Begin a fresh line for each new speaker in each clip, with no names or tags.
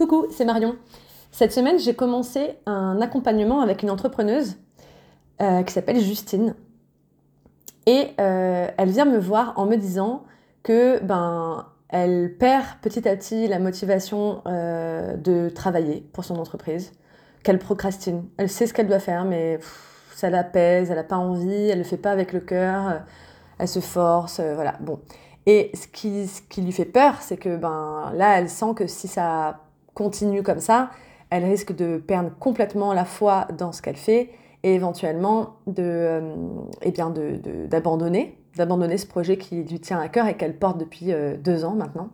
Coucou, c'est Marion. Cette semaine, j'ai commencé un accompagnement avec une entrepreneuse euh, qui s'appelle Justine. Et euh, elle vient me voir en me disant que ben elle perd petit à petit la motivation euh, de travailler pour son entreprise, qu'elle procrastine. Elle sait ce qu'elle doit faire, mais ça la pèse, elle n'a pas envie, elle ne le fait pas avec le cœur, elle se force, voilà. Bon. Et ce qui, ce qui lui fait peur, c'est que ben là, elle sent que si ça continue comme ça, elle risque de perdre complètement la foi dans ce qu'elle fait et éventuellement de, euh, eh d'abandonner ce projet qui lui tient à cœur et qu'elle porte depuis euh, deux ans maintenant.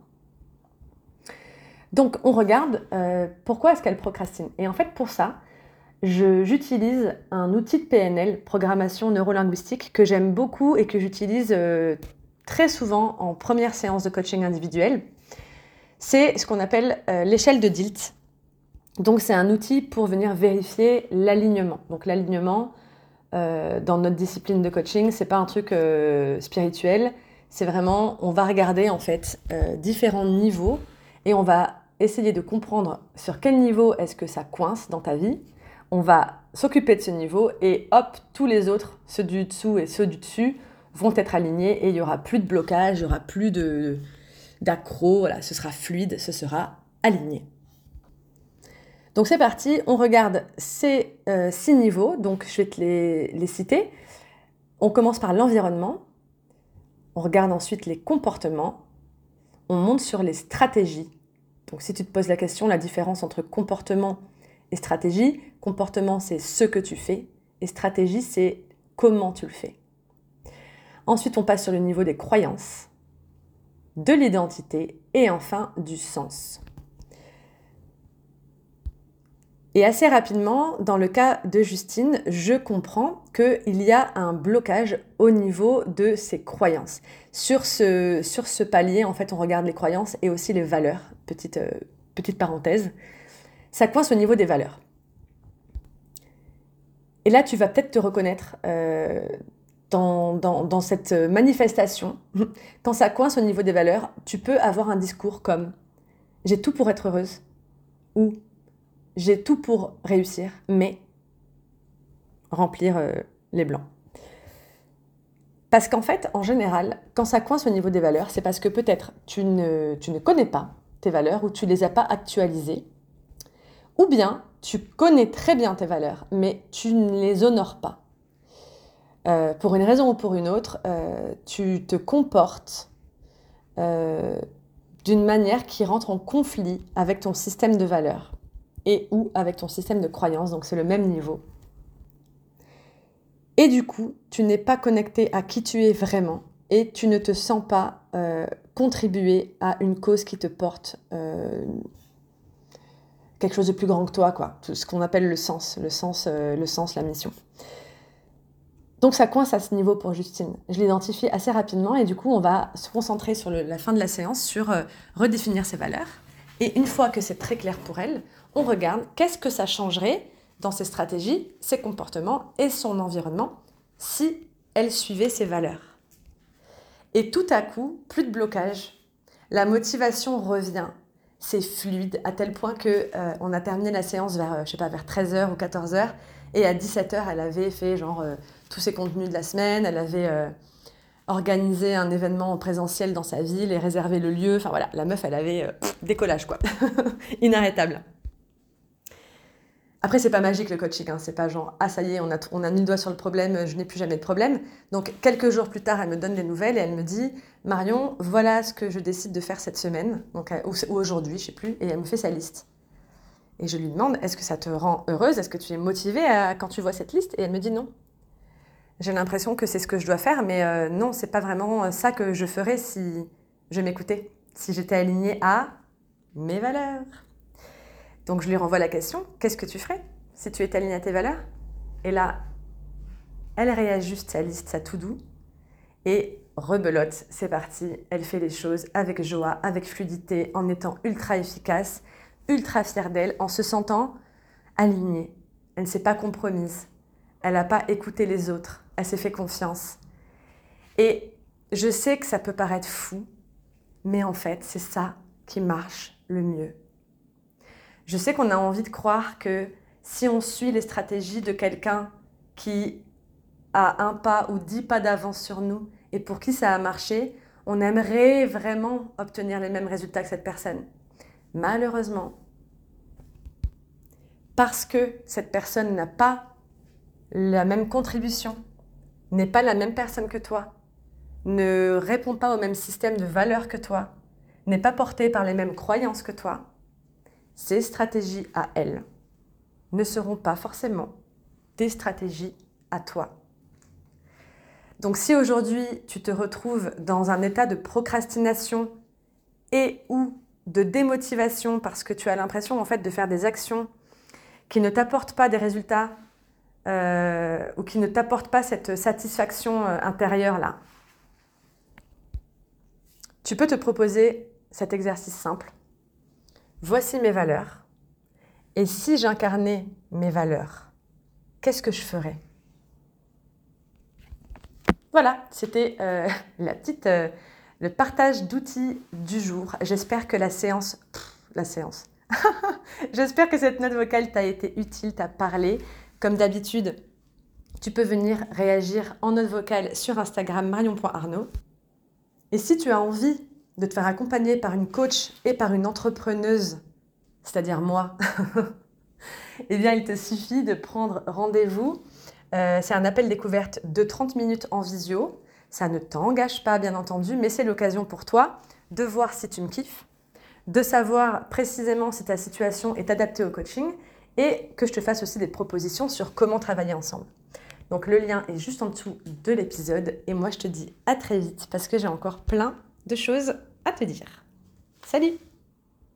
Donc on regarde euh, pourquoi est-ce qu'elle procrastine? Et en fait pour ça, j'utilise un outil de PNL, programmation neurolinguistique, que j'aime beaucoup et que j'utilise très souvent en première séance de coaching individuel c'est ce qu'on appelle euh, l'échelle de Dilt. Donc c'est un outil pour venir vérifier l'alignement. Donc l'alignement euh, dans notre discipline de coaching, c'est pas un truc euh, spirituel, c'est vraiment on va regarder en fait différents niveaux et on va essayer de comprendre sur quel niveau est-ce que ça coince dans ta vie. On va s'occuper de ce niveau et hop, tous les autres, ceux du dessous et ceux du dessus, vont être alignés et il y aura plus de blocage, il y aura plus de, d'accro, ce sera fluide, ce sera aligné. Donc c'est parti, on regarde ces euh, six niveaux, donc je vais te les, les citer. On commence par l'environnement, on regarde ensuite les comportements, on monte sur les stratégies. Donc si tu te poses la question, la différence entre comportement et stratégie, comportement c'est ce que tu fais et stratégie c'est comment tu le fais. Ensuite on passe sur le niveau des croyances de l'identité et enfin du sens. Et assez rapidement, dans le cas de Justine, je comprends qu'il y a un blocage au niveau de ses croyances. Sur ce, palier, en fait, on regarde les croyances et aussi les valeurs. Petite, euh, petite parenthèse. Ça coince au niveau des valeurs. Et là, tu vas peut-être te reconnaître euh, dans, cette manifestation, quand ça coince au niveau des valeurs, tu peux avoir un discours comme j'ai tout pour être heureuse ou j'ai tout pour réussir, mais remplir euh, les blancs. Parce qu'en fait, en général, quand ça coince au niveau des valeurs, c'est parce que peut-être tu ne, tu ne connais pas tes valeurs ou tu les as pas actualisées, ou bien tu connais très bien tes valeurs, mais tu ne les honores pas. Euh, pour une raison ou pour une autre, euh, tu te comportes euh, d'une manière qui rentre en conflit avec ton système de valeurs et ou avec ton système de croyances, donc c'est le même niveau. Et du coup, tu n'es pas connecté à qui tu es vraiment et tu ne te sens pas contribuer à une cause qui te porte quelque chose de plus grand que toi, quoi. ce qu'on appelle le sens, le sens, le sens, la mission. Donc ça coince à ce niveau pour Justine. Je l'identifie assez rapidement et du coup on va se concentrer sur la fin de la séance sur euh, redéfinir ses valeurs. Et une fois que c'est très clair pour elle, on regarde qu'est-ce que ça changerait dans ses stratégies, ses comportements et son environnement si elle suivait ses valeurs. Et tout à coup, plus de blocage. La motivation revient. C'est fluide à tel point que euh, on a terminé la séance vers, euh, je sais pas, vers 13h ou 14h et à 17h, elle avait fait genre tous ses contenus de la semaine. Elle avait euh, organisé un événement en présentiel dans sa ville et réservé le lieu. Enfin voilà, la meuf, elle avait euh, décollage quoi. Inarrêtable. Après, c'est pas magique le coaching, hein. c'est pas genre ah ça y est, on a, on a mis le doigt sur le problème, je n'ai plus jamais de problème. Donc quelques jours plus tard, elle me donne des nouvelles et elle me dit Marion, voilà ce que je décide de faire cette semaine, donc, euh, ou, aujourd'hui, je sais plus, et elle me fait sa liste. Et je lui demande Est-ce que ça te rend heureuse? Est-ce que tu es motivée quand tu vois cette liste? Et elle me dit non j'ai l'impression que c'est ce que je dois faire, mais euh, non, c'est pas vraiment euh, ça que je ferais si je m'écoutais, si j'étais alignée à mes valeurs. Donc je lui renvoie la question qu'est-ce que tu ferais si tu étais alignée à tes valeurs? Et là, elle réajuste sa liste, sa tout doux, et rebelote, c'est parti. Elle fait les choses avec joie, avec fluidité, en étant ultra efficace, ultra fière d'elle, en se sentant alignée. Elle ne s'est pas compromise. Elle n'a pas écouté les autres elle s'est fait confiance. Et je sais que ça peut paraître fou, mais en fait, c'est ça qui marche le mieux. Je sais qu'on a envie de croire que si on suit les stratégies de quelqu'un qui a un pas ou dix pas d'avance sur nous et pour qui ça a marché, on aimerait vraiment obtenir les mêmes résultats que cette personne. Malheureusement, parce que cette personne n'a pas la même contribution, n'est pas la même personne que toi, ne répond pas au même système de valeurs que toi, n'est pas portée par les mêmes croyances que toi, ces stratégies à elle ne seront pas forcément des stratégies à toi. Donc si aujourd'hui tu te retrouves dans un état de procrastination et ou de démotivation parce que tu as l'impression en fait de faire des actions qui ne t'apportent pas des résultats euh, ou qui ne t'apportent pas cette satisfaction euh, intérieure là, tu peux te proposer cet exercice simple. Voici mes valeurs. Et si j'incarnais mes valeurs, qu'est-ce que je ferais? Voilà, c'était euh, la petite, euh, le partage d'outils du jour. J'espère que la séance, la séance. J'espère que cette note vocale t'a été utile, t'a parlé. Comme d'habitude, tu peux venir réagir en note vocale sur Instagram marion.arnaud. Et si tu as envie de te faire accompagner par une coach et par une entrepreneuse, c'est-à-dire moi, eh bien, il te suffit de prendre rendez-vous. Euh, c'est un appel découverte de 30 minutes en visio. Ça ne t'engage pas, bien entendu, mais c'est l'occasion pour toi de voir si tu me kiffes, de savoir précisément si ta situation est adaptée au coaching et que je te fasse aussi des propositions sur comment travailler ensemble. Donc le lien est juste en dessous de l'épisode et moi je te dis à très vite parce que j'ai encore plein de choses à te dire. Salut